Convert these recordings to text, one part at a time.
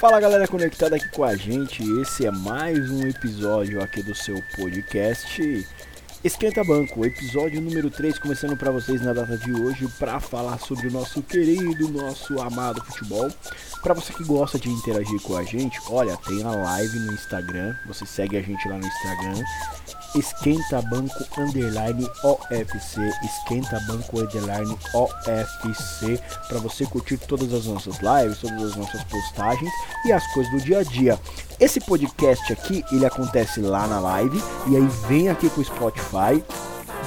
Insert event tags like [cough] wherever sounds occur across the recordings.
Fala galera conectada aqui com a gente, esse é mais um episódio aqui do seu podcast Esquenta Banco, episódio número 3, começando para vocês na data de hoje para falar sobre o nosso querido, nosso amado futebol. Para você que gosta de interagir com a gente, olha, tem a live no Instagram, você segue a gente lá no Instagram Esquenta Banco Underline OFC, Esquenta Banco Underline OFC, para você curtir todas as nossas lives, todas as nossas postagens e as coisas do dia a dia. Esse podcast aqui, ele acontece lá na live e aí vem aqui pro Spotify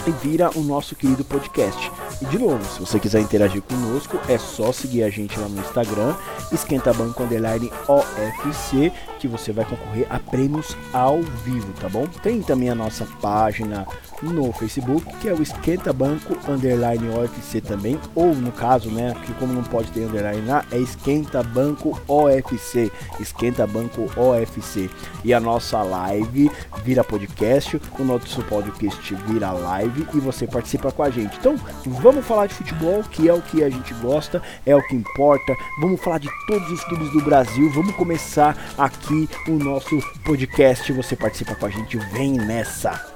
e vira o nosso querido podcast. E de novo, se você quiser interagir conosco, é só seguir a gente lá no Instagram, Esquenta Banco Underline OFC, que você vai concorrer a prêmios ao vivo, tá bom? Tem também a nossa página no Facebook, que é o Esquenta Banco Underline OFC também, ou no caso, né, que como não pode ter underline lá, é Esquenta Banco OFC, Esquenta Banco OFC. E a nossa live vira podcast, o nosso podcast vira live e você participa com a gente. Então, vamos falar de futebol, que é o que a gente gosta, é o que importa. Vamos falar de todos os clubes do Brasil. Vamos começar aqui o nosso podcast. Você participa com a gente, vem nessa.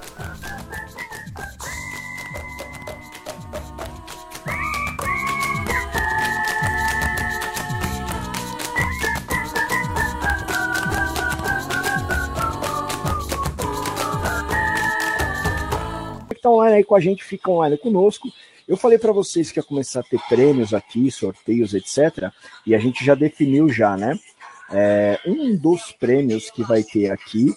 estão online aí com a gente, ficam online conosco. Eu falei para vocês que ia começar a ter prêmios aqui, sorteios, etc. E a gente já definiu já, né? É, um dos prêmios que vai ter aqui,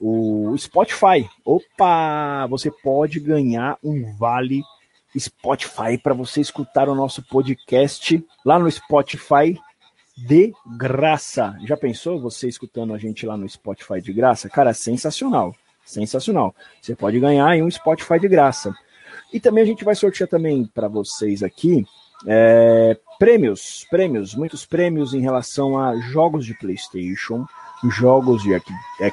o Spotify. Opa! Você pode ganhar um vale Spotify para você escutar o nosso podcast lá no Spotify de graça. Já pensou você escutando a gente lá no Spotify de graça? Cara, sensacional. Sensacional. Você pode ganhar aí um Spotify de graça. E também a gente vai sortear também para vocês aqui é, prêmios, prêmios, muitos prêmios em relação a jogos de PlayStation, jogos de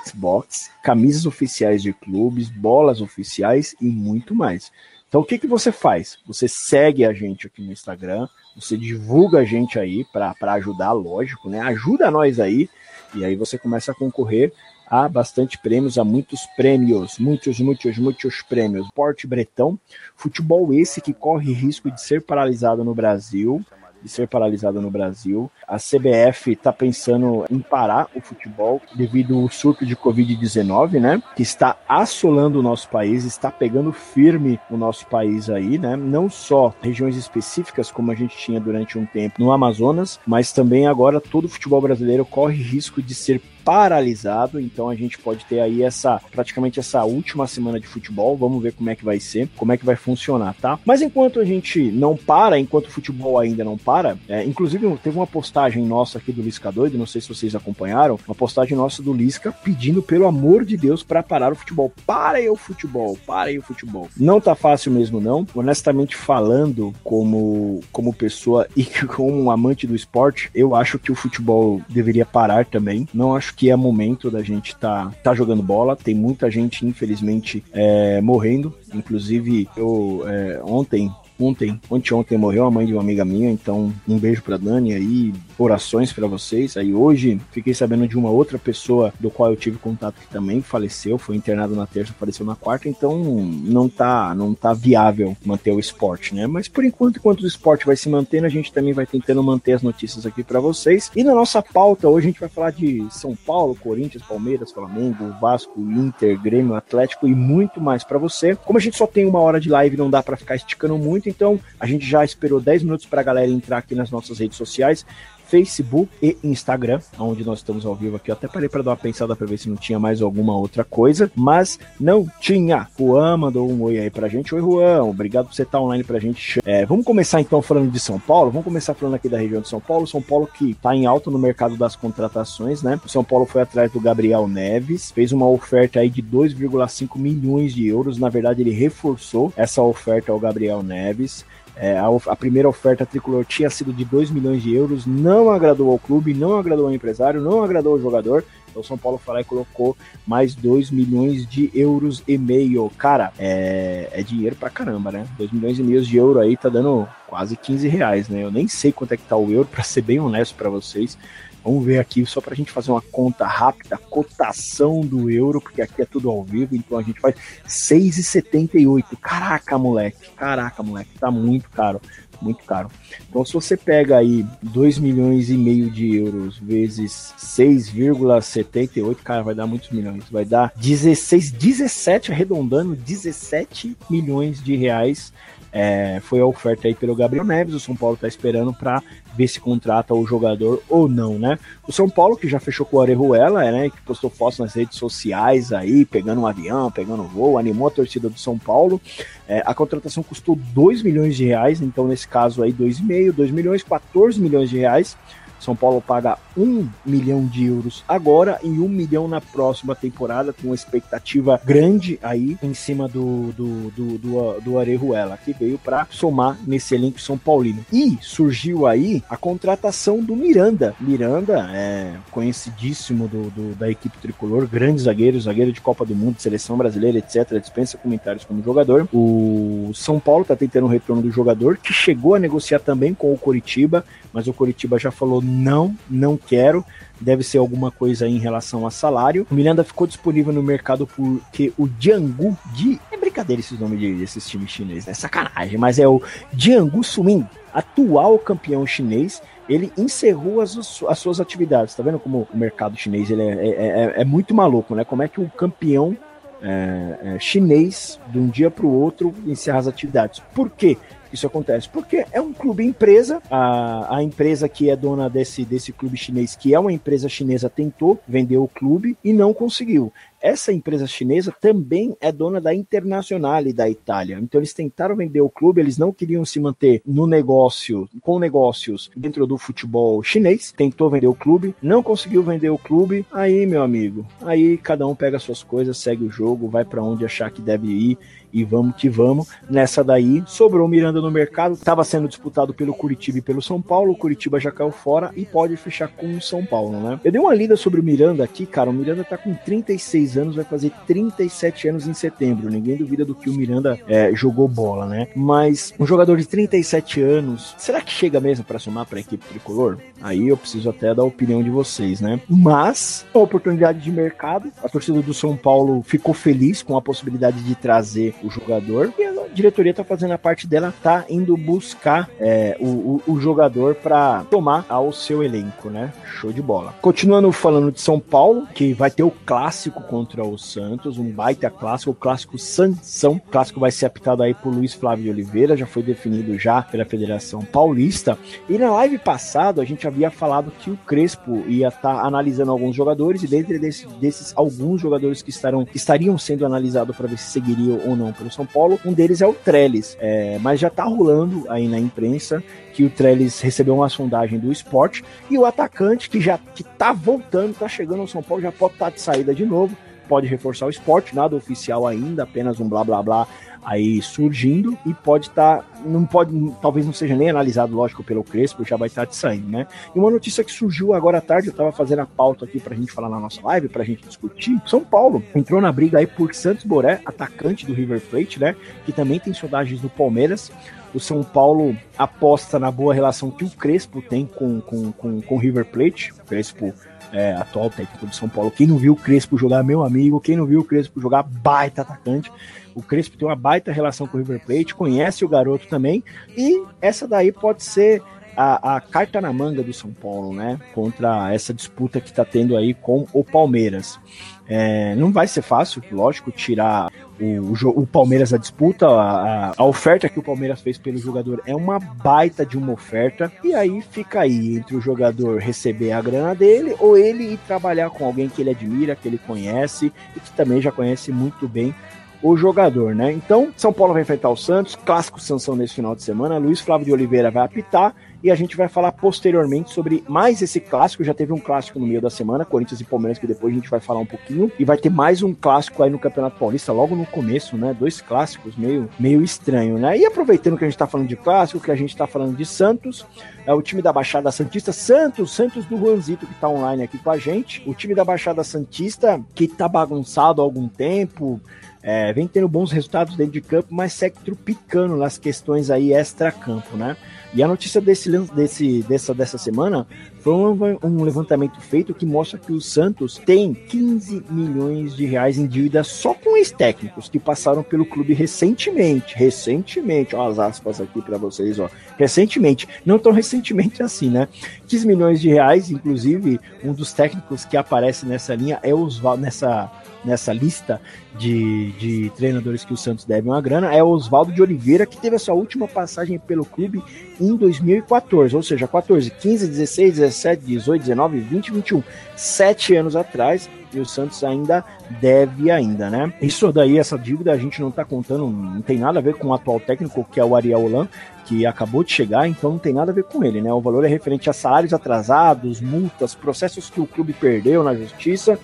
Xbox, camisas oficiais de clubes, bolas oficiais e muito mais. Então o que, que você faz? Você segue a gente aqui no Instagram, você divulga a gente aí para ajudar, lógico, né? Ajuda nós aí e aí você começa a concorrer há bastante prêmios, há muitos prêmios, muitos, muitos, muitos prêmios. Porte Bretão, futebol esse que corre risco de ser paralisado no Brasil, de ser paralisado no Brasil. A CBF está pensando em parar o futebol devido ao surto de Covid-19, né? Que está assolando o nosso país, está pegando firme o nosso país aí, né? Não só regiões específicas, como a gente tinha durante um tempo no Amazonas, mas também agora todo o futebol brasileiro corre risco de ser paralisado, então a gente pode ter aí essa praticamente essa última semana de futebol. Vamos ver como é que vai ser, como é que vai funcionar, tá? Mas enquanto a gente não para, enquanto o futebol ainda não para, é, inclusive teve uma postagem nossa aqui do Lisca Doido, não sei se vocês acompanharam, uma postagem nossa do Lisca pedindo pelo amor de Deus para parar o futebol. Parem o futebol, parem o futebol. Não tá fácil mesmo não. Honestamente falando, como como pessoa [laughs] e como um amante do esporte, eu acho que o futebol deveria parar também. Não acho que é momento da gente tá, tá jogando bola. Tem muita gente, infelizmente, é, morrendo. Inclusive, eu é, ontem ontem, ontem morreu a mãe de uma amiga minha, então um beijo para Dani aí, orações para vocês. Aí hoje fiquei sabendo de uma outra pessoa do qual eu tive contato que também faleceu, foi internado na terça, faleceu na quarta, então não tá, não tá viável manter o esporte, né? Mas por enquanto, enquanto o esporte vai se mantendo, a gente também vai tentando manter as notícias aqui para vocês. E na nossa pauta hoje a gente vai falar de São Paulo, Corinthians, Palmeiras, Flamengo, Vasco, Inter, Grêmio, Atlético e muito mais para você. Como a gente só tem uma hora de live, não dá para ficar esticando muito, então a gente já esperou 10 minutos para a galera entrar aqui nas nossas redes sociais. Facebook e Instagram, onde nós estamos ao vivo aqui. Eu até parei para dar uma pensada para ver se não tinha mais alguma outra coisa, mas não tinha. Juan mandou um oi aí pra gente. Oi, Juan, obrigado por você estar online pra gente. É, vamos começar então falando de São Paulo. Vamos começar falando aqui da região de São Paulo. São Paulo que tá em alta no mercado das contratações, né? O São Paulo foi atrás do Gabriel Neves, fez uma oferta aí de 2,5 milhões de euros. Na verdade, ele reforçou essa oferta ao Gabriel Neves. É, a, a, primeira oferta tricolor tinha sido de 2 milhões de euros, não agradou ao clube, não agradou ao empresário, não agradou ao jogador. Então o São Paulo foi lá e colocou mais 2 milhões de euros e meio. Cara, é, é dinheiro pra caramba, né? 2 milhões e meio de euro aí tá dando quase 15 reais, né? Eu nem sei quanto é que tá o euro, para ser bem honesto para vocês. Vamos ver aqui, só para a gente fazer uma conta rápida, cotação do euro, porque aqui é tudo ao vivo, então a gente faz 6,78. Caraca, moleque, caraca, moleque, tá muito caro muito caro. Então, se você pega aí 2 milhões e meio de euros vezes 6,78, cara, vai dar muitos milhões. Vai dar 16, 17, arredondando, 17 milhões de reais é, foi a oferta aí pelo Gabriel Neves. O São Paulo está esperando para ver se contrata o jogador ou não, né? O São Paulo, que já fechou com o Arejuela, né? Que postou fotos nas redes sociais aí, pegando um avião, pegando um voo, animou a torcida do São Paulo. É, a contratação custou 2 milhões de reais, então nesse caso aí 2,5, 2 milhões, 14 milhões de reais. São Paulo paga um milhão de euros agora e um milhão na próxima temporada, com uma expectativa grande aí em cima do, do, do, do, do Arejuela, que veio para somar nesse elenco São Paulino. E surgiu aí a contratação do Miranda. Miranda é conhecidíssimo do, do, da equipe tricolor, grande zagueiro, zagueiro de Copa do Mundo, seleção brasileira, etc. Dispensa comentários como jogador. O São Paulo tá tentando o retorno do jogador, que chegou a negociar também com o Coritiba, mas o Coritiba já falou não, não quero. Deve ser alguma coisa em relação a salário. O Miranda ficou disponível no mercado porque o Jiangsu de. É brincadeira esses nomes desses times chineses, é sacanagem, mas é o Jiangsu Sumin, atual campeão chinês, ele encerrou as, as, suas atividades. Tá vendo como o mercado chinês ele é, é, é, é muito maluco, né? Como é que o campeão é, é, chinês, de um dia para o outro, encerra as atividades? Por quê? Isso acontece? Porque é um clube empresa, a, a empresa que é dona desse, desse clube chinês, que é uma empresa chinesa, tentou vender o clube e não conseguiu essa empresa chinesa também é dona da Internacional da Itália. Então eles tentaram vender o clube, eles não queriam se manter no negócio, com negócios dentro do futebol chinês. Tentou vender o clube, não conseguiu vender o clube. Aí, meu amigo, aí cada um pega suas coisas, segue o jogo, vai para onde achar que deve ir e vamos que vamos. Nessa daí, sobrou Miranda no mercado, estava sendo disputado pelo Curitiba e pelo São Paulo. O Curitiba já caiu fora e pode fechar com o São Paulo, né? Eu dei uma lida sobre o Miranda aqui, cara. O Miranda tá com 36 anos, vai fazer 37 anos em setembro. Ninguém duvida do que o Miranda é, jogou bola, né? Mas um jogador de 37 anos, será que chega mesmo para somar para a equipe tricolor? Aí eu preciso até da opinião de vocês, né? Mas, oportunidade de mercado, a torcida do São Paulo ficou feliz com a possibilidade de trazer o jogador e a diretoria tá fazendo a parte dela, tá indo buscar é, o, o, o, jogador para tomar ao seu elenco, né? Show de bola. Continuando falando de São Paulo, que vai ter o clássico contra o Santos, um baita clássico, o clássico Sansão. O clássico vai ser apitado aí por Luiz Flávio de Oliveira, já foi definido já pela Federação Paulista. E na live passada a gente havia falado que o Crespo ia estar tá analisando alguns jogadores e dentre desses, desses alguns jogadores que, estarão, que estariam sendo analisados para ver se seguiriam ou não pelo São Paulo, um deles é o Trellis. É, mas já tá rolando aí na imprensa que o Trellis recebeu uma sondagem do esporte e o atacante que já que tá voltando, tá chegando ao São Paulo, já pode estar tá de saída de novo, pode reforçar o esporte, nada oficial ainda, apenas um blá blá blá aí surgindo e pode estar, tá, não pode, talvez não seja nem analisado, lógico, pelo Crespo, já vai estar de saindo, né? E uma notícia que surgiu agora à tarde, eu estava fazendo a pauta aqui pra gente falar na nossa live, pra gente discutir. São Paulo entrou na briga aí por Santos Boré, atacante do River Plate, né? Que também tem sondagens do Palmeiras. O São Paulo aposta na boa relação que o Crespo tem com, com, com, com o River Plate. O Crespo é, atual técnico do São Paulo. Quem não viu o Crespo jogar, meu amigo, quem não viu o Crespo jogar, baita atacante. O Crespo tem uma baita relação com o River Plate, conhece o garoto também, e essa daí pode ser a, a, carta na manga do São Paulo, né? Contra essa disputa que está tendo aí com o Palmeiras. É, não vai ser fácil, lógico, tirar o, o, o Palmeiras da disputa. A, a, oferta que o Palmeiras fez pelo jogador é uma baita de uma oferta. E aí fica aí entre o jogador receber a grana dele ou ele ir trabalhar com alguém que ele admira, que ele conhece e que também já conhece muito bem o jogador, né? Então, São Paulo vai enfrentar o Santos, clássico sanção nesse final de semana. Luiz Flávio de Oliveira vai apitar e a gente vai falar posteriormente sobre mais esse clássico. Já teve um clássico no meio da semana, Corinthians e Palmeiras, que depois a gente vai falar um pouquinho. E vai ter mais um clássico aí no Campeonato Paulista, logo no começo, né? Dois clássicos meio, meio estranho, né? E aproveitando que a gente tá falando de clássico, que a gente tá falando de Santos, é o time da Baixada Santista, Santos, Santos do Juanzito, que tá online aqui com a gente. O time da Baixada Santista, que tá bagunçado há algum tempo, é, vem tendo bons resultados dentro de campo, mas segue tropicando nas questões aí extra-campo, né? E a notícia desse, desse, dessa, dessa semana foi um, um, levantamento feito que mostra que o Santos tem 15 milhões de reais em dívida só com ex-técnicos que passaram pelo clube recentemente. Recentemente, ó, as aspas aqui para vocês, ó. Recentemente, não tão recentemente assim, né? 15 milhões de reais, inclusive, um dos técnicos que aparece nessa linha é o Oswaldo, nessa nessa lista de, de treinadores que o Santos deve uma grana é o Oswaldo de Oliveira, que teve a sua última passagem pelo clube em 2014, ou seja, 14, 15, 16, 17, 18, 19, 20, 21, sete anos atrás, e o Santos ainda deve ainda, né? Isso daí, essa dívida, a gente não tá contando, não tem nada a ver com o atual técnico, que é o Ariel Holan, que acabou de chegar, então não tem nada a ver com ele, né? O valor é referente a salários atrasados, multas, processos que o clube perdeu na justiça,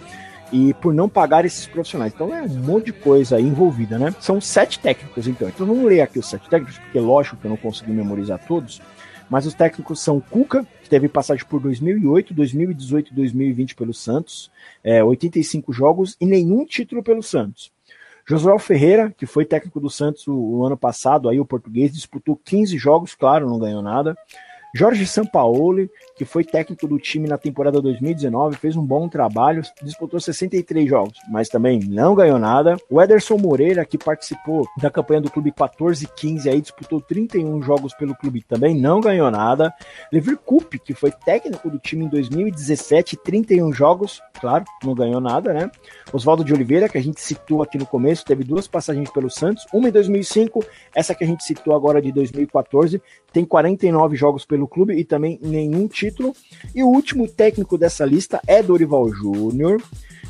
e por não pagar esses profissionais. Então é um monte de coisa aí envolvida, né? São sete técnicos, então. Então vamos ler aqui os sete técnicos, porque lógico que eu não consegui memorizar todos. Mas os técnicos são Cuca, que teve passagem por 2008, 2018 e 2020 pelo Santos, é, 85 jogos e nenhum título pelo Santos. Josué Ferreira, que foi técnico do Santos o, o, ano passado, aí o português, disputou 15 jogos, claro, não ganhou nada. Jorge Sampaoli, que foi técnico do time na temporada 2019, fez um bom trabalho, disputou 63 jogos, mas também não ganhou nada. O Ederson Moreira, que participou da campanha do clube 14-15, aí disputou 31 jogos pelo clube, também não ganhou nada. Levir Coupe, que foi técnico do time em 2017, 31 jogos, claro, não ganhou nada, né? Oswaldo de Oliveira, que a gente citou aqui no começo, teve duas passagens pelo Santos, uma em 2005, essa que a gente citou agora de 2014, tem 49 jogos pelo clube e também nenhum título. E o último técnico dessa lista é Dorival Júnior,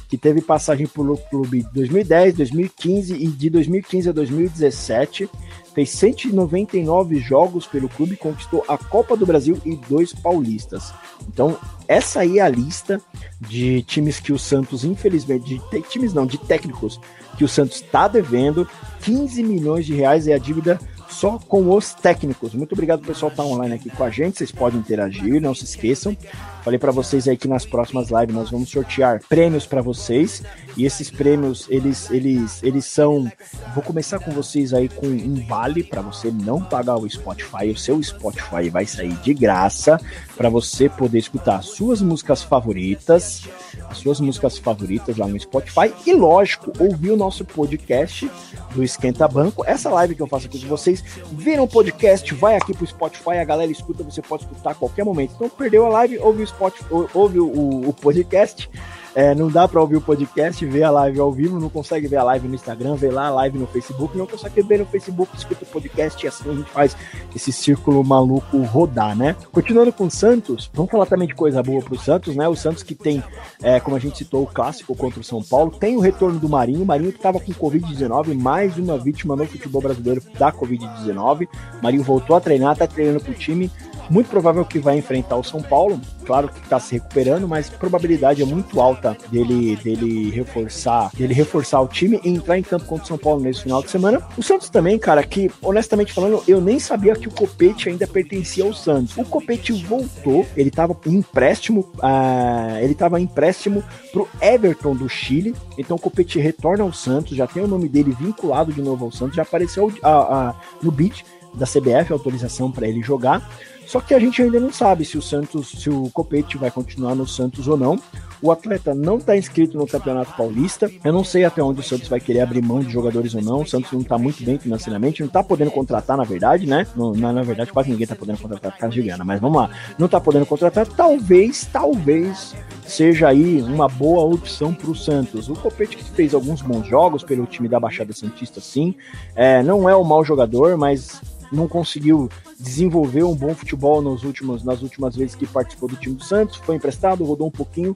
que teve passagem pelo clube 2010, 2015 e de 2015 a 2017. Fez 199 jogos pelo clube, conquistou a Copa do Brasil e dois paulistas. Então, essa aí é a lista de times que o Santos, infelizmente, de times não, de técnicos que o Santos está devendo. 15 milhões de reais é a dívida só com os técnicos. Muito obrigado, pessoal, estar tá online aqui com a gente. Vocês podem interagir, não se esqueçam. Falei para vocês aí que nas próximas lives nós vamos sortear prêmios para vocês. E esses prêmios, eles, eles, eles são. Vou começar com vocês aí com um vale para você não pagar o Spotify. O seu Spotify vai sair de graça para você poder escutar suas músicas favoritas, as suas músicas favoritas lá no Spotify. E lógico, ouvir o nosso podcast do Esquenta Banco. Essa live que eu faço aqui com vocês, vira um podcast, vai aqui pro Spotify, a galera escuta, você pode escutar a qualquer momento. Então, perdeu a live, ouve o Spotify, ouve o, o podcast é, não dá para ouvir o podcast, ver a live ao vivo, não consegue ver a live no Instagram, ver lá a live no Facebook, não consegue ver no Facebook, escuta o podcast e assim a gente faz esse círculo maluco rodar, né? Continuando com o Santos, vamos falar também de coisa boa pro Santos, né? O Santos que tem, é, como a gente citou, o clássico contra o São Paulo, tem o retorno do Marinho, o Marinho que tava com Covid-19, mais uma vítima no futebol brasileiro da Covid-19. Marinho voltou a treinar, tá treinando pro time, muito provável que vai enfrentar o São Paulo. Claro que está se recuperando, mas a probabilidade é muito alta dele, dele reforçar, dele reforçar o time e entrar em campo contra o São Paulo nesse final de semana. O Santos também, cara, que honestamente falando, eu nem sabia que o Copete ainda pertencia ao Santos. O Copete voltou, ele estava em empréstimo, uh, ele estava em empréstimo pro Everton do Chile. Então o Copete retorna ao Santos, já tem o nome dele vinculado de novo ao Santos, já apareceu uh, uh, no beat da CBF, autorização para ele jogar. Só que a gente ainda não sabe se o Santos, se o Copete vai continuar no Santos ou não. O atleta não está inscrito no Campeonato Paulista. Eu não sei até onde o Santos vai querer abrir mão de jogadores ou não. O Santos não está muito bem financeiramente, não está podendo contratar, na verdade, né? No, na, na, verdade, quase ninguém está podendo contratar por causa de grana. Mas vamos lá, não está podendo contratar. Talvez, talvez seja aí uma boa opção para o Santos. O Copete que fez alguns bons jogos pelo time da Baixada Santista, sim. É, não é um mau jogador, mas não conseguiu desenvolver um bom futebol nos últimos, nas últimas vezes que participou do time do Santos, foi emprestado, rodou um pouquinho,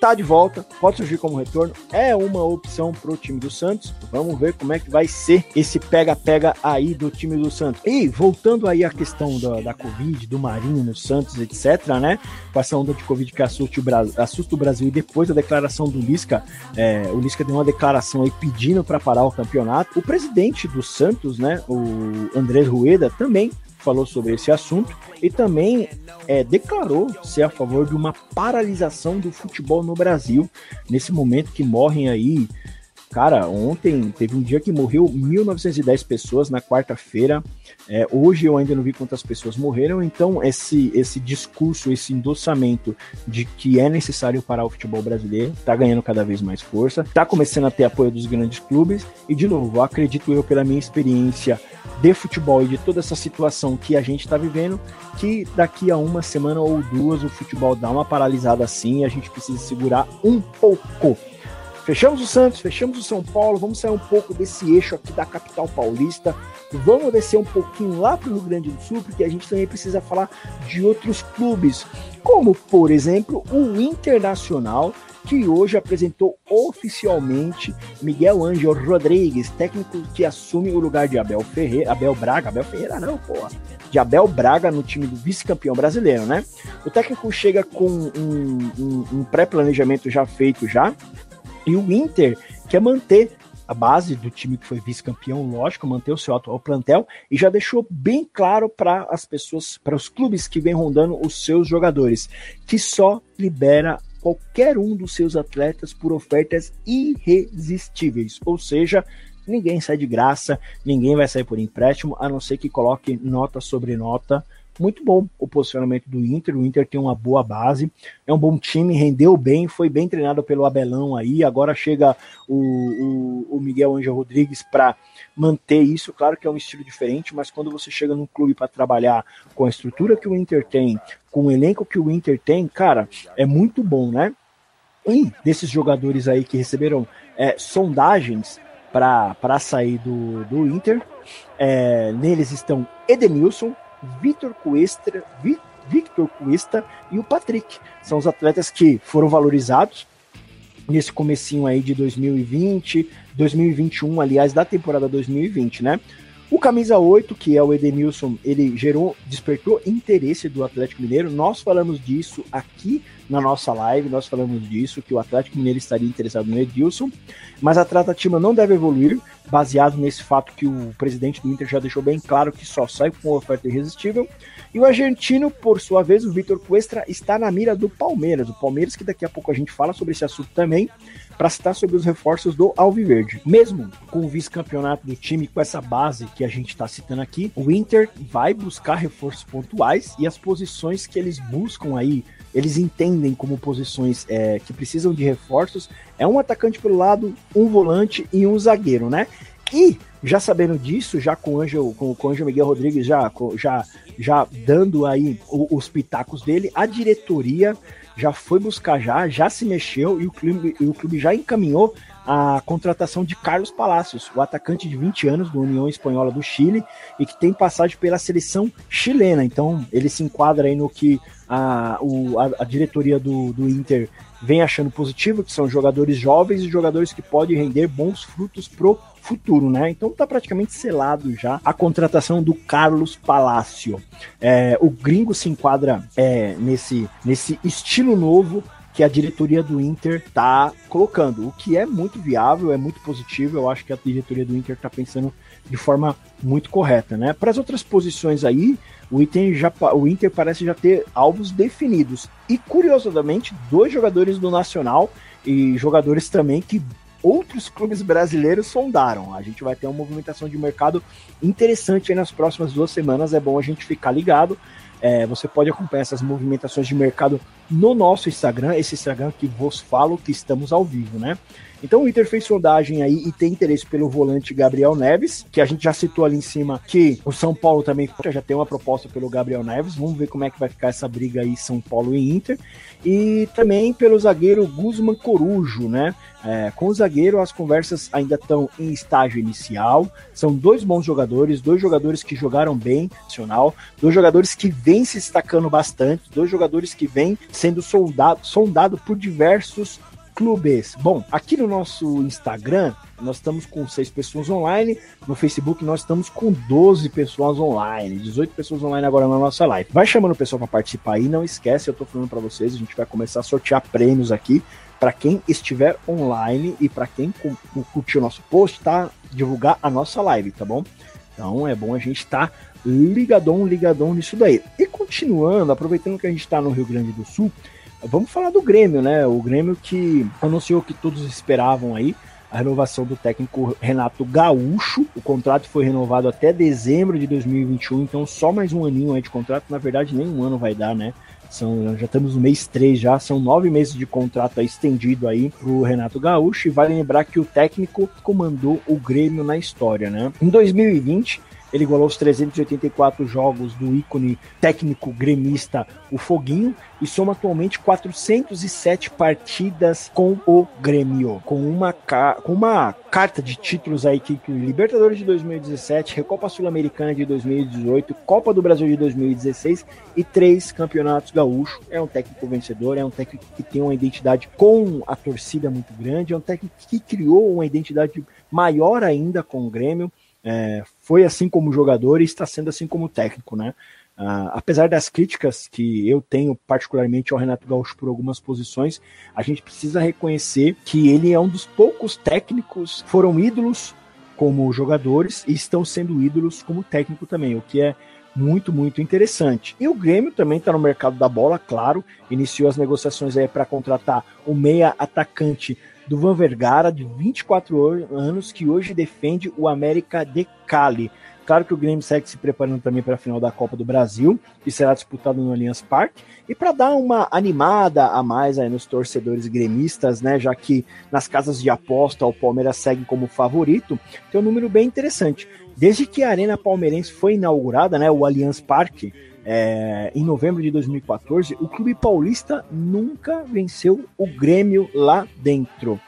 tá de volta, pode surgir como retorno, é uma opção pro time do Santos. Vamos ver como é que vai ser esse pega-pega aí do time do Santos. E voltando aí à questão da, da Covid, do Marinho no Santos, etc, né? Com essa onda de Covid que assusta o, Brasil, assusta o Brasil e depois da declaração do Lisca, é, o Lisca deu uma declaração aí pedindo para parar o campeonato. O presidente do Santos, né, o André Rueda, também falou sobre esse assunto e também é, declarou ser a favor de uma paralisação do futebol no Brasil, nesse momento que morrem aí Cara, ontem teve um dia que morreu 1.910 pessoas na quarta-feira. É, hoje eu ainda não vi quantas pessoas morreram. Então, esse, esse discurso, esse endossamento de que é necessário parar o futebol brasileiro está ganhando cada vez mais força. Está começando a ter apoio dos grandes clubes. E, de novo, acredito eu, pela minha experiência de futebol e de toda essa situação que a gente está vivendo, que daqui a uma semana ou duas o futebol dá uma paralisada assim e a gente precisa segurar um pouco. Fechamos o Santos, fechamos o São Paulo, vamos sair um pouco desse eixo aqui da capital paulista, vamos descer um pouquinho lá para o Rio Grande do Sul, porque a gente também precisa falar de outros clubes, como por exemplo o Internacional, que hoje apresentou oficialmente Miguel Ângelo Rodrigues, técnico que assume o lugar de Abel Ferreira, Abel Braga, Abel Ferreira não, porra, de Abel Braga no time do vice-campeão brasileiro, né? O técnico chega com um, um, um pré-planejamento já feito já, e o Inter quer manter a base do time que foi vice-campeão, lógico, manter o seu atual plantel e já deixou bem claro para as pessoas, para os clubes que vêm rondando os seus jogadores, que só libera qualquer um dos seus atletas por ofertas irresistíveis, ou seja, ninguém sai de graça, ninguém vai sair por empréstimo, a não ser que coloque nota sobre nota muito bom o posicionamento do Inter. O Inter tem uma boa base, é um bom time, rendeu bem, foi bem treinado pelo Abelão aí. Agora chega o, o, o Miguel Angel Rodrigues para manter isso. Claro que é um estilo diferente, mas quando você chega num clube para trabalhar com a estrutura que o Inter tem, com o elenco que o Inter tem, cara, é muito bom, né? E desses jogadores aí que receberam é, sondagens para sair do, do Inter, é, neles estão Edenilson, Vitor Cuesta, Victor Cuesta e o Patrick. São os atletas que foram valorizados nesse comecinho aí de 2020, 2021, aliás, da temporada 2020, né? O camisa 8, que é o Edenilson, ele gerou, despertou interesse do Atlético Mineiro. Nós falamos disso aqui na nossa live, nós falamos disso, que o Atlético Mineiro estaria interessado no Edilson, mas a tratativa não deve evoluir, baseado nesse fato que o presidente do Inter já deixou bem claro que só sai com oferta irresistível. E o argentino, por sua vez, o Vitor Cuestra, está na mira do Palmeiras. O Palmeiras, que daqui a pouco a gente fala sobre esse assunto também, para citar sobre os reforços do Alviverde. Mesmo com o vice-campeonato do time, com essa base que a gente está citando aqui, o Inter vai buscar reforços pontuais e as posições que eles buscam aí, eles entendem como posições é, que precisam de reforços, é um atacante pelo lado, um volante e um zagueiro, né? E já sabendo disso, já com o Angel, com, com o Angel Miguel Rodrigues já, já, já dando aí os pitacos dele, a diretoria já foi buscar já, já se mexeu e o clube, e o clube já encaminhou a contratação de Carlos Palacios, o atacante de 20 anos do União Espanhola do Chile e que tem passagem pela seleção chilena. Então ele se enquadra aí no que a, o, a, a diretoria do, do Inter vem achando positivo, que são jogadores jovens e jogadores que podem render bons frutos pro futuro, né? Então tá praticamente selado já a contratação do Carlos Palácio. É, o gringo se enquadra é, nesse, nesse estilo novo que a diretoria do Inter tá colocando, o que é muito viável, é muito positivo. Eu acho que a diretoria do Inter tá pensando de forma muito correta, né? Para as outras posições aí, o Inter, já, o Inter parece já ter alvos definidos. E curiosamente, dois jogadores do Nacional e jogadores também que outros clubes brasileiros sondaram. A gente vai ter uma movimentação de mercado interessante nas próximas duas semanas. É bom a gente ficar ligado. É, você pode acompanhar essas movimentações de mercado no nosso Instagram, esse Instagram que vos falo que estamos ao vivo, né? Então o Inter fez sondagem aí e tem interesse pelo volante Gabriel Neves, que a gente já citou ali em cima que o São Paulo também já tem uma proposta pelo Gabriel Neves. Vamos ver como é que vai ficar essa briga aí São Paulo e Inter. E também pelo zagueiro Guzman Corujo, né? É, com o zagueiro, as conversas ainda estão em estágio inicial. São dois bons jogadores, dois jogadores que jogaram bem, nacional, dois jogadores que vêm se destacando bastante, dois jogadores que vêm sendo soldado, sondado por diversos clubes. Bom, aqui no nosso Instagram, nós estamos com seis pessoas online. No Facebook, nós estamos com 12 pessoas online. 18 pessoas online agora na nossa live. Vai chamando o pessoal para participar aí. Não esquece, eu tô falando para vocês. A gente vai começar a sortear prêmios aqui para quem estiver online e para quem curtiu o nosso post, tá? Divulgar a nossa live, tá bom? Então é bom a gente estar tá ligadão, ligadão nisso daí. E continuando, aproveitando que a gente está no Rio Grande do Sul, vamos falar do Grêmio, né? O Grêmio que anunciou que todos esperavam aí a renovação do técnico Renato Gaúcho. O contrato foi renovado até dezembro de 2021, então só mais um aninho aí de contrato. Na verdade, nem um ano vai dar, né? São, já estamos no mês 3 já, são nove meses de contrato estendido aí pro Renato Gaúcho. E vale lembrar que o técnico comandou o Grêmio na história, né? Em 2020, ele igualou os 384 jogos do ícone técnico gremista, o Foguinho, e soma atualmente 407 partidas com o Grêmio, com uma, com uma carta de títulos aí que inclui Libertadores de 2017, Recopa Sul-Americana de 2018, Copa do Brasil de 2016 e três campeonatos gaúchos. É um técnico vencedor, é um técnico que tem uma identidade com a torcida muito grande, é um técnico que criou uma identidade maior ainda com o Grêmio. É, foi assim como jogador e está sendo assim como técnico, né? Uh, apesar das críticas que eu tenho particularmente ao Renato Gaúcho por algumas posições, a gente precisa reconhecer que ele é um dos poucos técnicos que foram ídolos como jogadores e estão sendo ídolos como técnico também, o que é muito, muito interessante. E o Grêmio também está no mercado da bola, claro, iniciou as negociações aí para contratar o meia atacante do Van Vergara, de 24 anos, que hoje defende o América de Cali. Claro que o Grêmio segue se preparando também para a final da Copa do Brasil, que será disputado no Allianz Parque, e para dar uma animada a mais aí nos torcedores gremistas, né, já que nas casas de aposta o Palmeiras segue como favorito, tem um número bem interessante. Desde que a Arena Palmeirense foi inaugurada, né, o Allianz Parque, é, em novembro de 2014, o clube paulista nunca venceu o Grêmio lá dentro.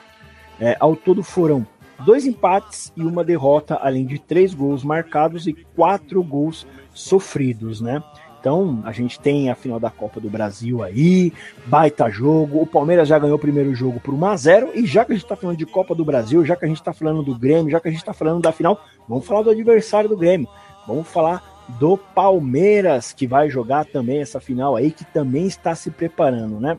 É, ao todo foram dois empates e uma derrota, além de três gols marcados e quatro gols sofridos, né? Então, a gente tem a final da Copa do Brasil aí, baita jogo. O Palmeiras já ganhou o primeiro jogo por 1x0. E já que a gente tá falando de Copa do Brasil, já que a gente tá falando do Grêmio, já que a gente tá falando da final, vamos falar do adversário do Grêmio. Vamos falar do Palmeiras, que vai jogar também essa final aí, que também está se preparando, né?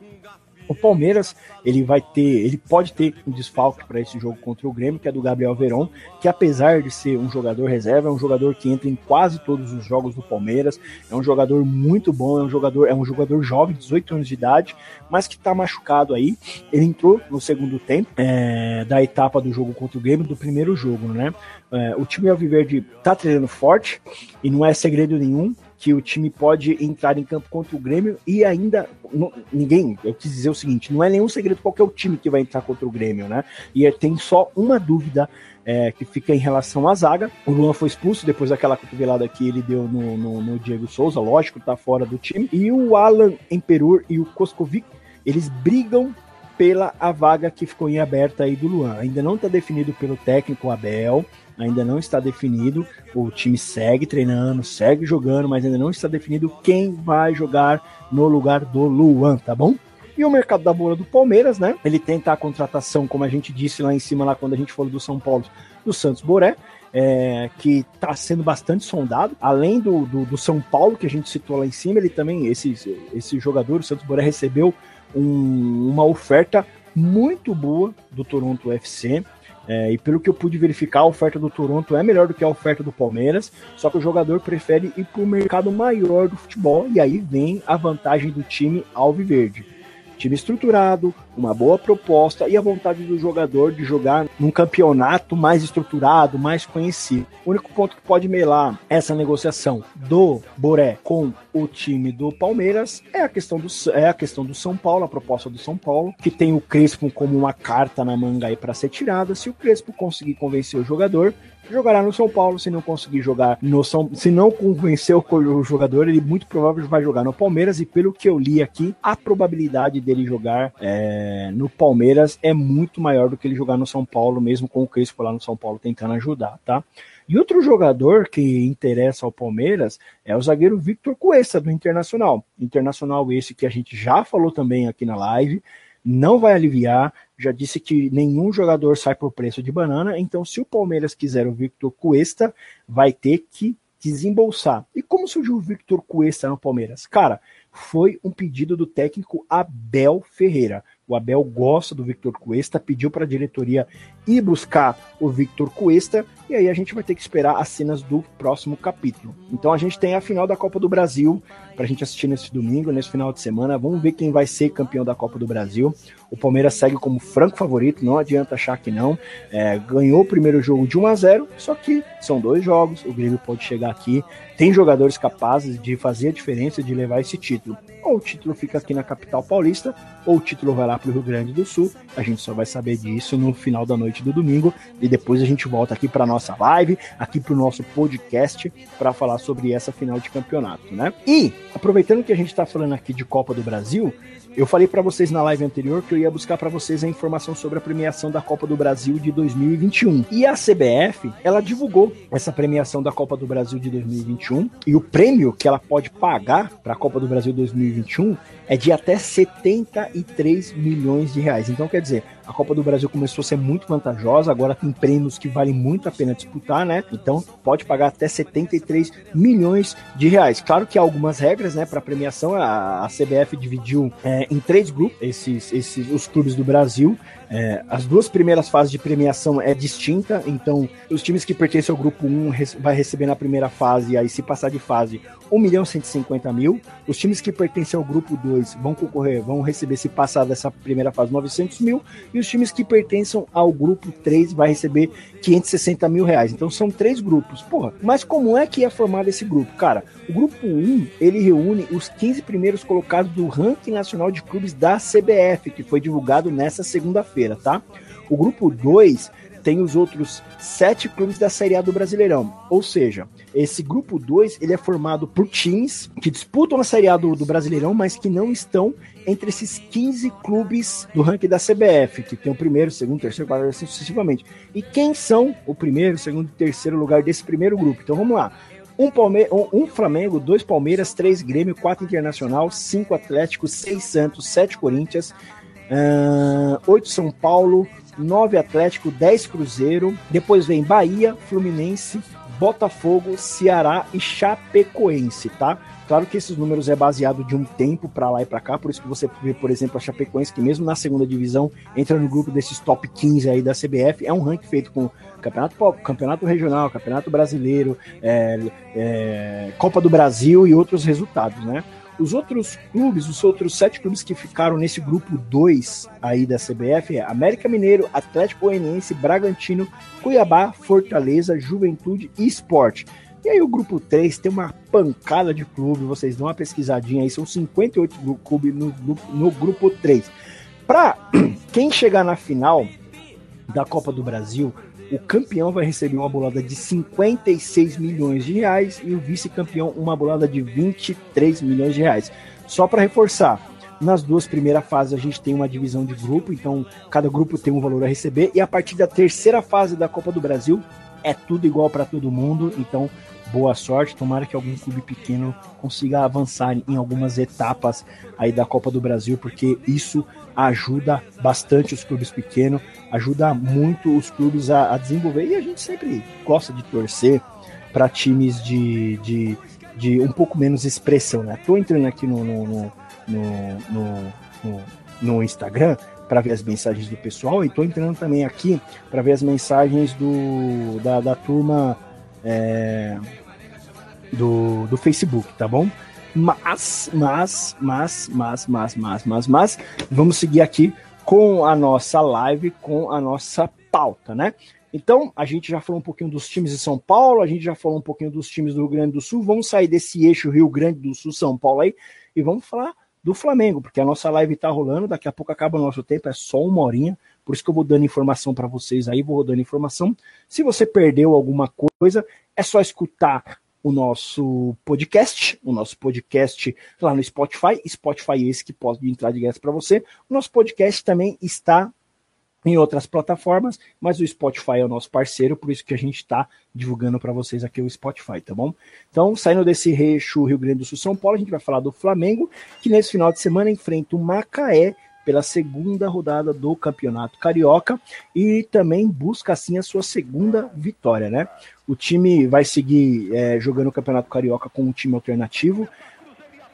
O Palmeiras, ele vai ter, ele pode ter um desfalque para esse jogo contra o Grêmio, que é do Gabriel Veron, que apesar de ser um jogador reserva, é um jogador que entra em quase todos os jogos do Palmeiras, é um jogador muito bom, é um jogador, é um jogador jovem, 18 anos de idade, mas que está machucado aí. Ele entrou no segundo tempo é, da etapa do jogo contra o Grêmio, do primeiro jogo, né? É, o time Alviverde tá treinando forte e não é segredo nenhum que o time pode entrar em campo contra o Grêmio e ainda não, ninguém, eu quis dizer o seguinte, não é nenhum segredo qual é o time que vai entrar contra o Grêmio, né? E é, tem só uma dúvida é, que fica em relação à zaga. O Luan foi expulso depois daquela cotovelada que ele deu no, no, no Diego Souza, lógico, tá fora do time. E o Alan Emperur e o Koskovic, eles brigam pela a vaga que ficou em aberta aí do Luan. Ainda não está definido pelo técnico Abel, ainda não está definido. O time segue treinando, segue jogando, mas ainda não está definido quem vai jogar no lugar do Luan, tá bom? E o mercado da bola do Palmeiras, né? Ele tenta a contratação, como a gente disse lá em cima, lá quando a gente falou do São Paulo, do Santos Boré. É, que está sendo bastante sondado. Além do, do, do, São Paulo, que a gente citou lá em cima, ele também, esse, esse jogador, o Santos Boré, recebeu um, uma oferta muito boa do Toronto FC. É, e pelo que eu pude verificar, a oferta do Toronto é melhor do que a oferta do Palmeiras, só que o jogador prefere ir para o mercado maior do futebol, e aí vem a vantagem do time alviverde. Time estruturado, uma boa proposta e a vontade do jogador de jogar num campeonato mais estruturado, mais conhecido. O único ponto que pode melar essa negociação do Boré com o time do Palmeiras é a questão do, é a questão do São Paulo, a proposta do São Paulo, que tem o Crespo como uma carta na manga aí para ser tirada. Se o Crespo conseguir convencer o jogador, jogará no São Paulo. Se não conseguir jogar no São se não convencer o jogador, ele muito provavelmente vai jogar no Palmeiras. E pelo que eu li aqui, a probabilidade dele jogar é, no Palmeiras é muito maior do que ele jogar no São Paulo, mesmo com o Crespo lá no São Paulo tentando ajudar, tá? E outro jogador que interessa ao Palmeiras é o zagueiro Victor Cuesta, do Internacional. Internacional esse que a gente já falou também aqui na live, não vai aliviar, já disse que nenhum jogador sai por preço de banana, então se o Palmeiras quiser o Victor Cuesta, vai ter que desembolsar. E como surgiu o Victor Cuesta no Palmeiras? Cara, foi um pedido do técnico Abel Ferreira. O Abel gosta do Victor Cuesta, pediu para a diretoria ir buscar o Victor Cuesta, e aí a gente vai ter que esperar as cenas do próximo capítulo. Então a gente tem a final da Copa do Brasil para a gente assistir nesse domingo, nesse final de semana. Vamos ver quem vai ser campeão da Copa do Brasil. O Palmeiras segue como franco favorito, não adianta achar que não. É, ganhou o primeiro jogo de 1 a 0 só que são dois jogos, o Grêmio pode chegar aqui, tem jogadores capazes de fazer a diferença, de levar esse título. Ou o título fica aqui na capital paulista, ou o título vai lá para o Rio Grande do Sul. A gente só vai saber disso no final da noite do domingo, e depois a gente volta aqui para nossa live, aqui para o nosso podcast, para falar sobre essa final de campeonato, né? E, aproveitando que a gente está falando aqui de Copa do Brasil, eu falei para vocês na live anterior que eu ia buscar para vocês a informação sobre a premiação da Copa do Brasil de 2021. E a CBF, ela divulgou essa premiação da Copa do Brasil de 2021 e o prêmio que ela pode pagar para a Copa do Brasil 2021 é de até 73 milhões de reais. Então, quer dizer, a Copa do Brasil começou a ser muito vantajosa, agora tem prêmios que valem muito a pena disputar, né? Então, pode pagar até 73 milhões de reais. Claro que há algumas regras, né, para premiação. A, a, CBF dividiu é, em três grupos esses, esses os clubes do Brasil. É, as duas primeiras fases de premiação é distinta, então os times que pertencem ao grupo 1 vai receber na primeira fase, aí se passar de fase, 1 milhão 150 mil. Os times que pertencem ao grupo 2 vão concorrer, vão receber, se passar dessa primeira fase, 900 mil. E os times que pertencem ao grupo 3 vai receber 560 mil reais. Então são três grupos. Porra, mas como é que é formado esse grupo? Cara, o grupo 1, ele reúne os 15 primeiros colocados do ranking nacional de clubes da CBF, que foi divulgado nessa segunda-feira, tá? O grupo 2 tem os outros sete clubes da Série A do Brasileirão. Ou seja, esse grupo 2 ele é formado por times que disputam a Série A do, do, Brasileirão, mas que não estão entre esses 15 clubes do ranking da CBF, que tem o primeiro, segundo, terceiro, quarto, assim sucessivamente. E quem são o primeiro, segundo e terceiro lugar desse primeiro grupo? Então vamos lá. Um, Palme um, um Flamengo, dois Palmeiras, três Grêmio, quatro Internacional, cinco Atlético, seis Santos, sete Corinthians, uh, oito São Paulo, 9 Atlético, 10 Cruzeiro. Depois vem Bahia, Fluminense, Botafogo, Ceará e Chapecoense, tá? Claro que esses números é baseado de um tempo para lá e para cá, por isso que você vê, por exemplo, a Chapecoense, que mesmo na segunda divisão entra no grupo desses top 15 aí da CBF, é um ranking feito com campeonato, campeonato regional, campeonato brasileiro, é, é, Copa do Brasil e outros resultados, né? Os outros clubes, os outros sete clubes que ficaram nesse grupo 2 aí da CBF é América Mineiro, Atlético Goianiense, Bragantino, Cuiabá, Fortaleza, Juventude e Esporte. E aí o grupo 3 tem uma pancada de clube, vocês dão uma pesquisadinha aí, são 58 clubes no, no, no grupo 3. Para [clears throat] quem chegar na final da Copa do Brasil, o campeão vai receber uma bolada de 56 milhões de reais e o vice-campeão uma bolada de 23 milhões de reais. Só para reforçar, nas duas primeiras fases a gente tem uma divisão de grupo, então cada grupo tem um valor a receber e a partir da terceira fase da Copa do Brasil é tudo igual para todo mundo, então boa sorte. Tomara que algum clube pequeno consiga avançar em algumas etapas aí da Copa do Brasil, porque isso ajuda bastante os clubes pequenos, ajuda muito os clubes a, a desenvolver. E a gente sempre gosta de torcer para times de, de, de, um pouco menos expressão, né? Tô entrando aqui no, no, no, no, no, no Instagram para ver as mensagens do pessoal e tô entrando também aqui para ver as mensagens do, da, da turma é, do, do Facebook, tá bom? Mas, mas, mas, mas, mas, mas, mas, mas, vamos seguir aqui com a nossa live, com a nossa pauta, né? Então, a gente já falou um pouquinho dos times de São Paulo, a gente já falou um pouquinho dos times do Rio Grande do Sul, vamos sair desse eixo Rio Grande do Sul, São Paulo aí, e vamos falar do Flamengo, porque a nossa live tá rolando, daqui a pouco acaba o nosso tempo, é só uma horinha, por isso que eu vou dando informação para vocês aí, vou dando informação. Se você perdeu alguma coisa, é só escutar o nosso podcast, o nosso podcast lá no Spotify, Spotify esse que pode entrar de graça para você. O nosso podcast também está em outras plataformas, mas o Spotify é o nosso parceiro, por isso que a gente está divulgando para vocês aqui o Spotify, tá bom? Então, saindo desse recho Rio Grande do Sul São Paulo, a gente vai falar do Flamengo, que nesse final de semana enfrenta o Macaé pela segunda rodada do Campeonato Carioca e também busca assim a sua segunda vitória, né? O time vai seguir é, jogando o Campeonato Carioca com um time alternativo.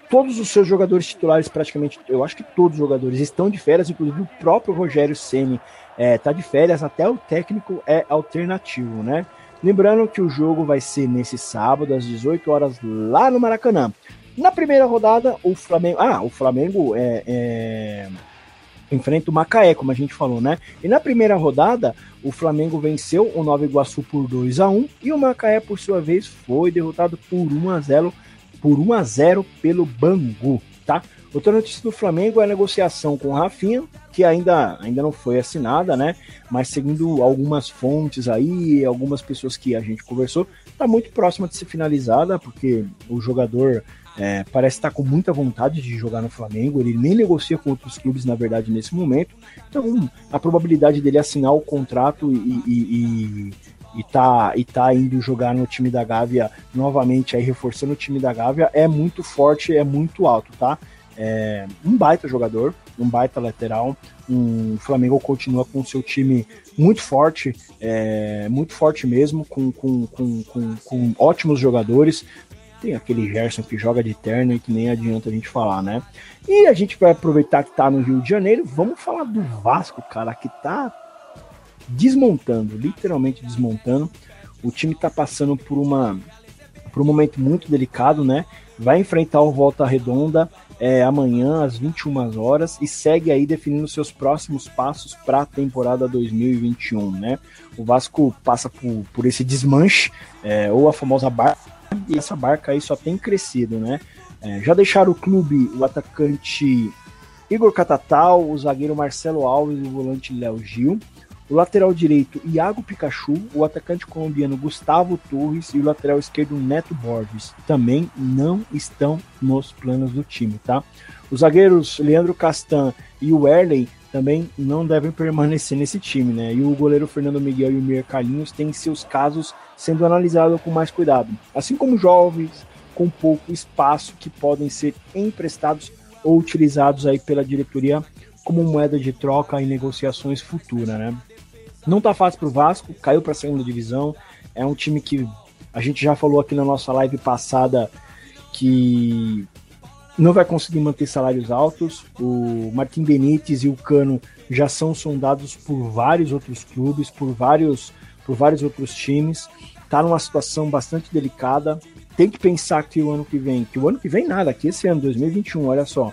todos os seus jogadores titulares, praticamente, eu acho que todos os jogadores estão de férias, inclusive o próprio Rogério Ceni está é, de férias, até o técnico é alternativo, né? Lembrando que o jogo vai ser nesse sábado, às 18 horas, lá no Maracanã. Na primeira rodada, o Flamengo. Ah, o Flamengo é, é, enfrenta o Macaé, como a gente falou, né? E na primeira rodada, o Flamengo venceu o Nova Iguaçu por 2 a 1 e o Macaé, por sua vez, foi derrotado por 1 a 0 por 1 a 0 pelo Bangu, tá? Outra notícia do Flamengo é a negociação com o Rafinha, que ainda, ainda não foi assinada, né? Mas seguindo algumas fontes aí, algumas pessoas que a gente conversou, tá muito próxima de ser finalizada, porque o jogador é, parece estar com muita vontade de jogar no Flamengo. Ele nem negocia com outros clubes, na verdade, nesse momento. Então, a probabilidade dele assinar o contrato e, e, e, e, tá, e tá indo jogar no time da Gávea novamente, aí reforçando o time da Gávea, é muito forte, é muito alto, tá? É um baita jogador, um baita lateral. Um, o Flamengo continua com seu time muito forte, é, muito forte mesmo, com, com, com, com, com ótimos jogadores. Tem aquele Gerson que joga de terno e que nem adianta a gente falar, né? E a gente vai aproveitar que tá no Rio de Janeiro, vamos falar do Vasco, cara, que tá desmontando, literalmente desmontando. O time tá passando por uma por um momento muito delicado, né? Vai enfrentar o Volta Redonda é, amanhã às 21 horas e segue aí definindo seus próximos passos para a temporada 2021, né? O Vasco passa por, por esse desmanche, é, ou a famosa barca e essa barca aí só tem crescido, né? É, já deixaram o clube o atacante Igor Catatal, o zagueiro Marcelo Alves e o volante Léo Gil, o lateral direito Iago Pikachu, o atacante colombiano Gustavo Torres e o lateral esquerdo Neto Borges também não estão nos planos do time, tá? Os zagueiros Leandro Castan e o Erley também não devem permanecer nesse time, né? E o goleiro Fernando Miguel e o Mir Carlinhos têm seus casos sendo analisados com mais cuidado, assim como jovens com pouco espaço que podem ser emprestados ou utilizados aí pela diretoria como moeda de troca em negociações futuras, né? Não tá fácil pro Vasco, caiu para a segunda divisão, é um time que a gente já falou aqui na nossa live passada que não vai conseguir manter salários altos. O Martim Benítez e o Cano já são sondados por vários outros clubes, por vários, por vários outros times. Tá numa situação bastante delicada. Tem que pensar que o ano que vem, que o ano que vem nada, que esse ano 2021, olha só,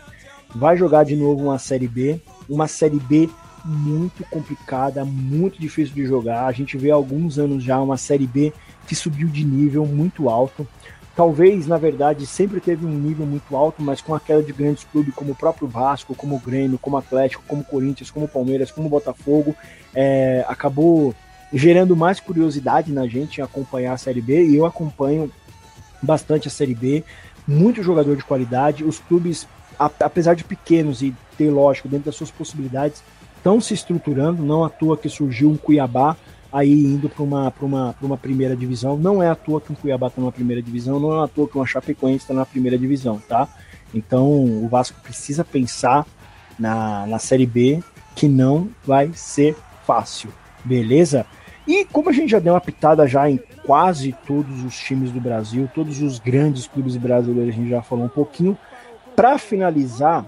vai jogar de novo uma série B, uma série B muito complicada, muito difícil de jogar. A gente vê há alguns anos já uma série B que subiu de nível muito alto talvez, na verdade, sempre teve um nível muito alto, mas com a queda de grandes clubes como o próprio Vasco, como o Grêmio, como o Atlético, como o Corinthians, como o Palmeiras, como o Botafogo, é, acabou gerando mais curiosidade na gente em acompanhar a Série B, e eu acompanho bastante a Série B, muito jogador de qualidade, os clubes, apesar de pequenos e ter, lógico, dentro das suas possibilidades, estão se estruturando, não à toa que surgiu um Cuiabá, aí indo para uma, uma, uma primeira divisão. Não é à toa que um Cuiabá está numa primeira divisão, não é à toa que uma Chapecoense está na primeira divisão, tá? Então o Vasco precisa pensar na, na Série B, que não vai ser fácil, beleza? E como a gente já deu uma pitada já em quase todos os times do Brasil, todos os grandes clubes brasileiros, a gente já falou um pouquinho. Para finalizar,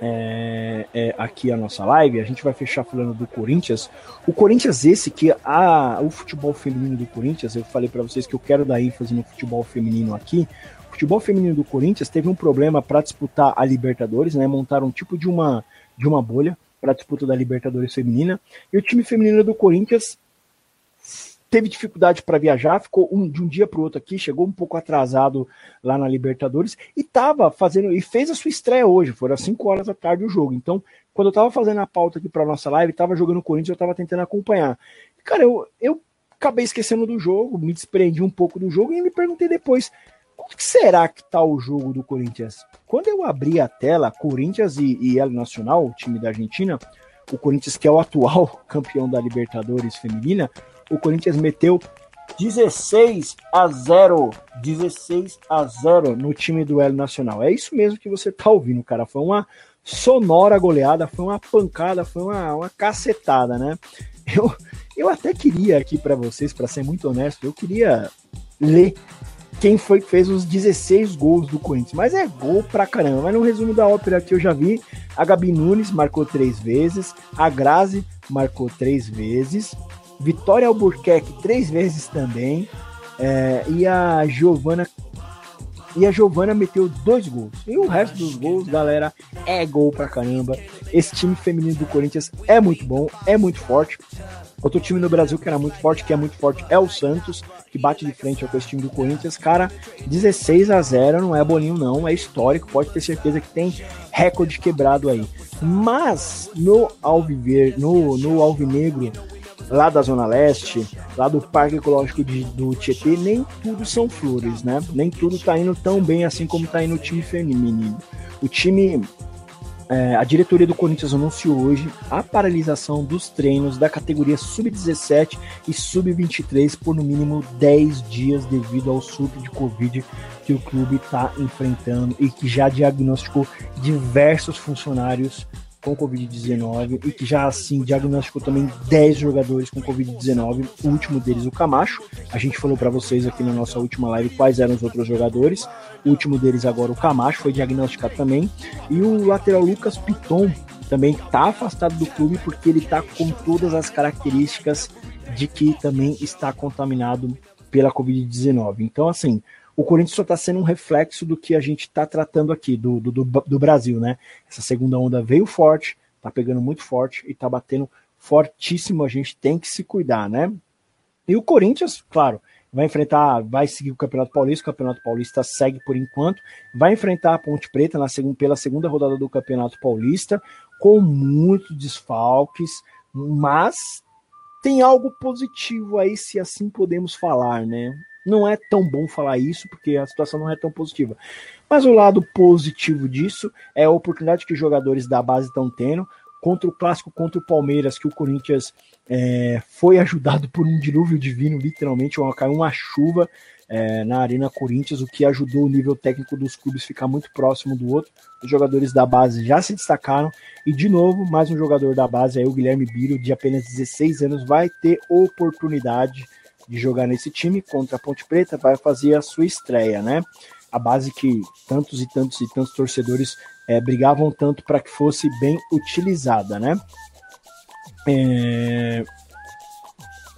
é, é, aqui a nossa live, a gente vai fechar falando do Corinthians. O Corinthians, esse que a, o futebol feminino do Corinthians, eu falei para vocês que eu quero dar ênfase no futebol feminino aqui. O futebol feminino do Corinthians teve um problema para disputar a Libertadores, né? Montaram um tipo de uma, de uma bolha para disputa da Libertadores feminina. E o time feminino do Corinthians teve dificuldade para viajar, ficou um, de um dia para o outro aqui, chegou um pouco atrasado lá na Libertadores e estava fazendo e fez a sua estreia hoje. Foram às 5 horas da tarde o jogo. Então, quando eu estava fazendo a pauta aqui para nossa live, estava jogando o Corinthians, eu estava tentando acompanhar. Cara, eu, eu acabei esquecendo do jogo, me desprendi um pouco do jogo e me perguntei depois. Como que será que tá o jogo do Corinthians? Quando eu abri a tela, Corinthians e, e El Nacional, o time da Argentina, o Corinthians que é o atual [laughs] campeão da Libertadores feminina, o Corinthians meteu 16 a 0. 16 a 0 no time do Hélio Nacional. É isso mesmo que você tá ouvindo, cara. Foi uma sonora goleada, foi uma pancada, foi uma, uma cacetada, né? Eu, eu até queria aqui para vocês, para ser muito honesto, eu queria ler quem foi que fez os 16 gols do Corinthians. Mas é gol pra caramba. Mas no resumo da ópera aqui eu já vi, a Gabi Nunes marcou três vezes, a Grazi marcou três vezes, Vitória Albuquerque três vezes também, é, e a Giovana e a Giovana meteu dois gols. E o resto dos gols, galera, é gol pra caramba. Esse time feminino do Corinthians é muito bom, é muito forte. Outro time no Brasil que era muito forte, que é muito forte, é o Santos, que bate de frente com esse time do Corinthians. Cara, 16 a 0 não é bolinho, não, é histórico. Pode ter certeza que tem recorde quebrado aí. Mas no Alviver, no, no Alvinegro, lá da Zona Leste, lá do Parque Ecológico de, do Tietê, nem tudo são flores, né? Nem tudo tá indo tão bem assim como tá indo o time feminino. O time é, a diretoria do Corinthians anunciou hoje a paralisação dos treinos da categoria sub-17 e sub-23 por no mínimo 10 dias devido ao surto de Covid que o clube está enfrentando e que já diagnosticou diversos funcionários com Covid-19 e que já assim diagnosticou também 10 jogadores com Covid-19, o último deles o Camacho. A gente falou para vocês aqui na nossa última live quais eram os outros jogadores. O último deles agora o Camacho foi diagnosticado também e o lateral Lucas Piton também está afastado do clube porque ele está com todas as características de que também está contaminado pela Covid-19. Então assim, o Corinthians só está sendo um reflexo do que a gente está tratando aqui, do, do, do, Brasil, né? Essa segunda onda veio forte, tá pegando muito forte e tá batendo fortíssimo. A gente tem que se cuidar, né? E o Corinthians, claro, vai enfrentar, vai seguir o Campeonato Paulista, o Campeonato Paulista segue por enquanto, vai enfrentar a Ponte Preta na segunda, pela segunda rodada do Campeonato Paulista, com muitos desfalques, mas tem algo positivo aí, se assim podemos falar, né? Não é tão bom falar isso, porque a situação não é tão positiva. Mas o lado positivo disso é a oportunidade que os jogadores da base estão tendo contra o clássico contra o Palmeiras, que o Corinthians é, foi ajudado por um dilúvio divino, literalmente, uma, caiu uma chuva é, na Arena Corinthians, o que ajudou o nível técnico dos clubes ficar muito próximo do outro. Os jogadores da base já se destacaram, e de novo, mais um jogador da base, aí, o Guilherme Biro, de apenas 16 anos, vai ter oportunidade de jogar nesse time contra a Ponte Preta, vai fazer a sua estreia, né? A base que tantos e tantos e tantos torcedores é, brigavam tanto para que fosse bem utilizada, né? É...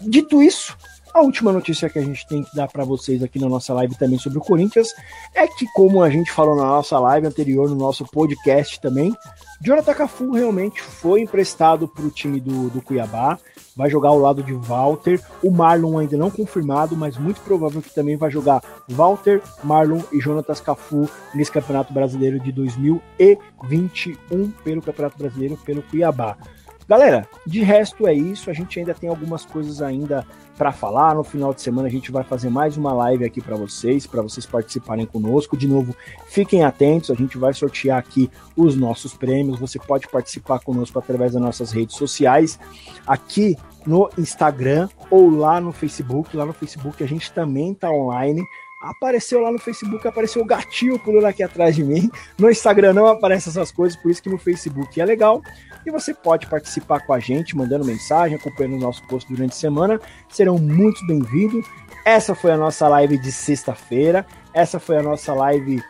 Dito isso, a última notícia que a gente tem que dar para vocês aqui na nossa live também sobre o Corinthians é que, como a gente falou na nossa live anterior, no nosso podcast também, Jonathan Cafu realmente foi emprestado para o time do, do Cuiabá, vai jogar ao lado de Walter, o Marlon ainda não confirmado, mas muito provável que também vai jogar Walter, Marlon e Jonatas Cafu nesse Campeonato Brasileiro de 2021 pelo Campeonato Brasileiro pelo Cuiabá. Galera, de resto é isso. A gente ainda tem algumas coisas ainda para falar. No final de semana a gente vai fazer mais uma live aqui para vocês, para vocês participarem conosco. De novo, fiquem atentos, a gente vai sortear aqui os nossos prêmios. Você pode participar conosco através das nossas redes sociais, aqui no Instagram ou lá no Facebook. Lá no Facebook a gente também está online apareceu lá no Facebook, apareceu o gatinho pulando aqui atrás de mim. No Instagram não aparecem essas coisas, por isso que no Facebook é legal. E você pode participar com a gente, mandando mensagem, acompanhando o nosso post durante a semana. Serão muito bem-vindos. Essa foi a nossa live de sexta-feira. Essa foi a nossa live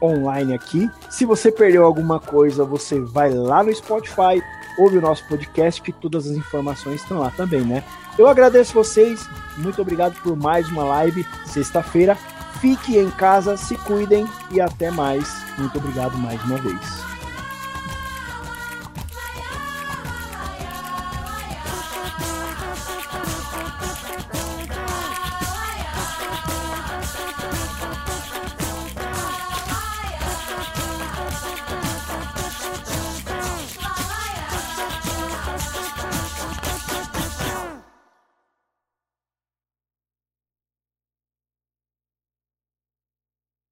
online aqui. Se você perdeu alguma coisa, você vai lá no Spotify, ouve o nosso podcast, que todas as informações estão lá também, né? Eu agradeço vocês, muito obrigado por mais uma live sexta-feira. Fique em casa, se cuidem e até mais. Muito obrigado mais uma vez.